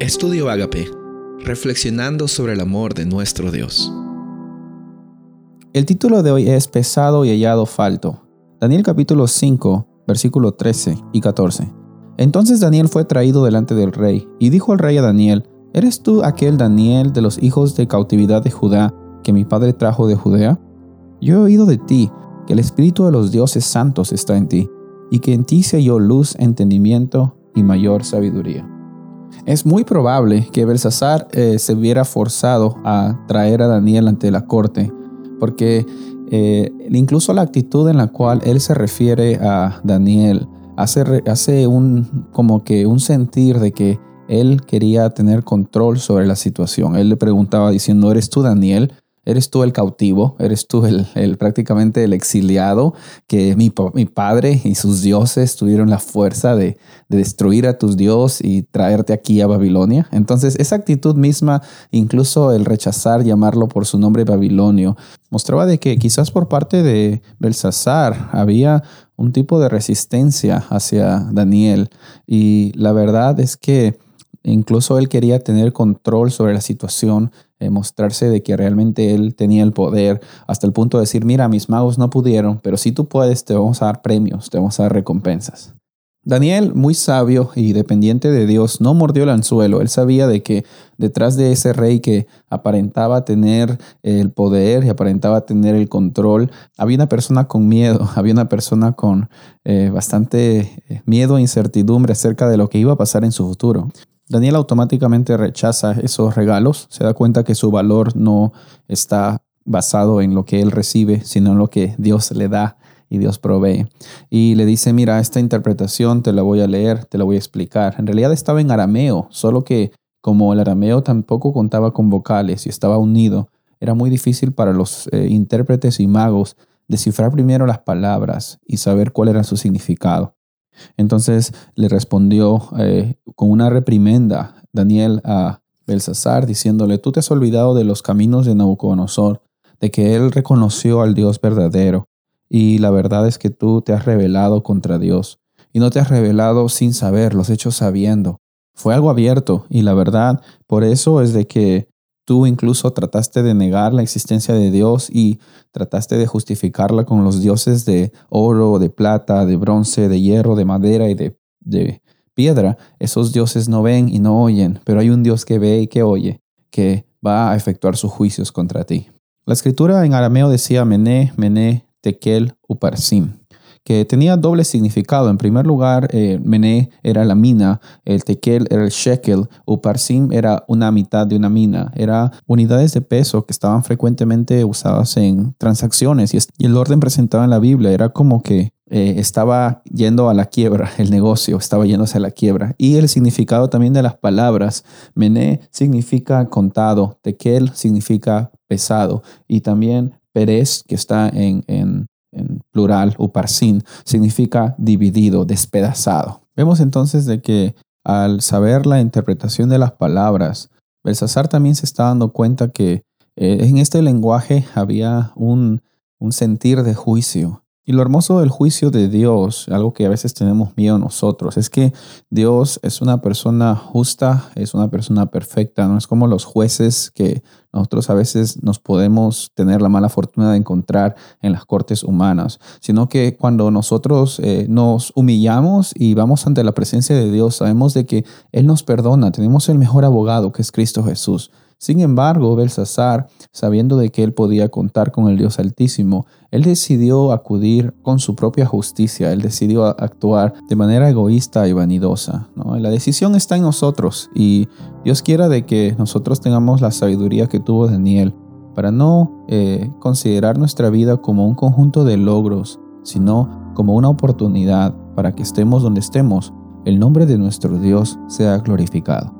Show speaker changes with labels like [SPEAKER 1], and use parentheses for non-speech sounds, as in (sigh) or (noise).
[SPEAKER 1] Estudio Agape, reflexionando sobre el amor de nuestro Dios.
[SPEAKER 2] El título de hoy es Pesado y hallado falto. Daniel capítulo 5, versículo 13 y 14. Entonces Daniel fue traído delante del rey, y dijo al rey a Daniel, ¿Eres tú aquel Daniel de los hijos de cautividad de Judá que mi padre trajo de Judea? Yo he oído de ti que el Espíritu de los dioses santos está en ti, y que en ti se halló luz, entendimiento y mayor sabiduría. Es muy probable que Belsasar eh, se viera forzado a traer a Daniel ante la corte, porque eh, incluso la actitud en la cual él se refiere a Daniel hace, hace un, como que un sentir de que él quería tener control sobre la situación. Él le preguntaba diciendo, ¿eres tú Daniel? Eres tú el cautivo, eres tú el, prácticamente el exiliado, que mi, mi, padre y sus dioses tuvieron la fuerza de, destruir a tus dioses y traerte aquí a Babilonia. Entonces, esa actitud misma, incluso el rechazar llamarlo por su nombre babilonio, mostraba de que quizás por parte de Belsasar había un tipo de resistencia hacia Daniel. Y la verdad es que incluso él quería tener control sobre la situación eh, mostrarse de que realmente él tenía el poder, hasta el punto de decir, mira, mis magos no pudieron, pero si tú puedes, te vamos a dar premios, te vamos a dar recompensas. Daniel, muy sabio y dependiente de Dios, no mordió el anzuelo. Él sabía de que detrás de ese rey que aparentaba tener el poder y aparentaba tener el control, había una persona con miedo, (laughs) había una persona con eh, bastante eh, miedo e incertidumbre acerca de lo que iba a pasar en su futuro. Daniel automáticamente rechaza esos regalos, se da cuenta que su valor no está basado en lo que él recibe, sino en lo que Dios le da y Dios provee. Y le dice, mira, esta interpretación te la voy a leer, te la voy a explicar. En realidad estaba en arameo, solo que como el arameo tampoco contaba con vocales y estaba unido, era muy difícil para los eh, intérpretes y magos descifrar primero las palabras y saber cuál era su significado. Entonces le respondió eh, con una reprimenda Daniel a Belsasar, diciéndole, tú te has olvidado de los caminos de Nabucodonosor, de que él reconoció al Dios verdadero, y la verdad es que tú te has rebelado contra Dios, y no te has rebelado sin saber, los hechos sabiendo. Fue algo abierto, y la verdad, por eso es de que Tú incluso trataste de negar la existencia de Dios y trataste de justificarla con los dioses de oro, de plata, de bronce, de hierro, de madera y de, piedra. Esos dioses no ven y no oyen, pero hay un Dios que ve y que oye, que va a efectuar sus juicios contra ti. La escritura en arameo decía Mené, Mené, Tekel, Uparsim que tenía doble significado. En primer lugar, eh, Mené era la mina, el tekel era el shekel, Uparsim era una mitad de una mina. Era unidades de peso que estaban frecuentemente usadas en transacciones y, el orden presentado en la Biblia era como que eh, estaba yendo a la quiebra, el negocio estaba yéndose a la quiebra. Y el significado también de las palabras, Mené significa contado, tekel significa pesado y también Pérez, que está en plural, uparsin, significa dividido, despedazado. Vemos entonces de que al saber la interpretación de las palabras, Belsasar también se está dando cuenta que eh, en este lenguaje había un, un sentir de juicio, y lo hermoso del juicio de Dios, algo que a veces tenemos miedo nosotros, es que Dios es una persona justa, es una persona perfecta, no es como los jueces que nosotros a veces nos podemos tener la mala fortuna de encontrar en las cortes humanas, sino que cuando nosotros eh, nos humillamos y vamos ante la presencia de Dios, sabemos de que Él nos perdona, tenemos el mejor abogado que es Cristo Jesús. Sin embargo, Belsasar, sabiendo de que él podía contar con el Dios Altísimo, él decidió acudir con su propia justicia, él decidió actuar de manera egoísta y vanidosa. La decisión está en nosotros y Dios quiera de que nosotros tengamos la sabiduría que tuvo Daniel para no eh, considerar nuestra vida como un conjunto de logros, sino como una oportunidad para que estemos donde estemos, el nombre de nuestro Dios sea glorificado.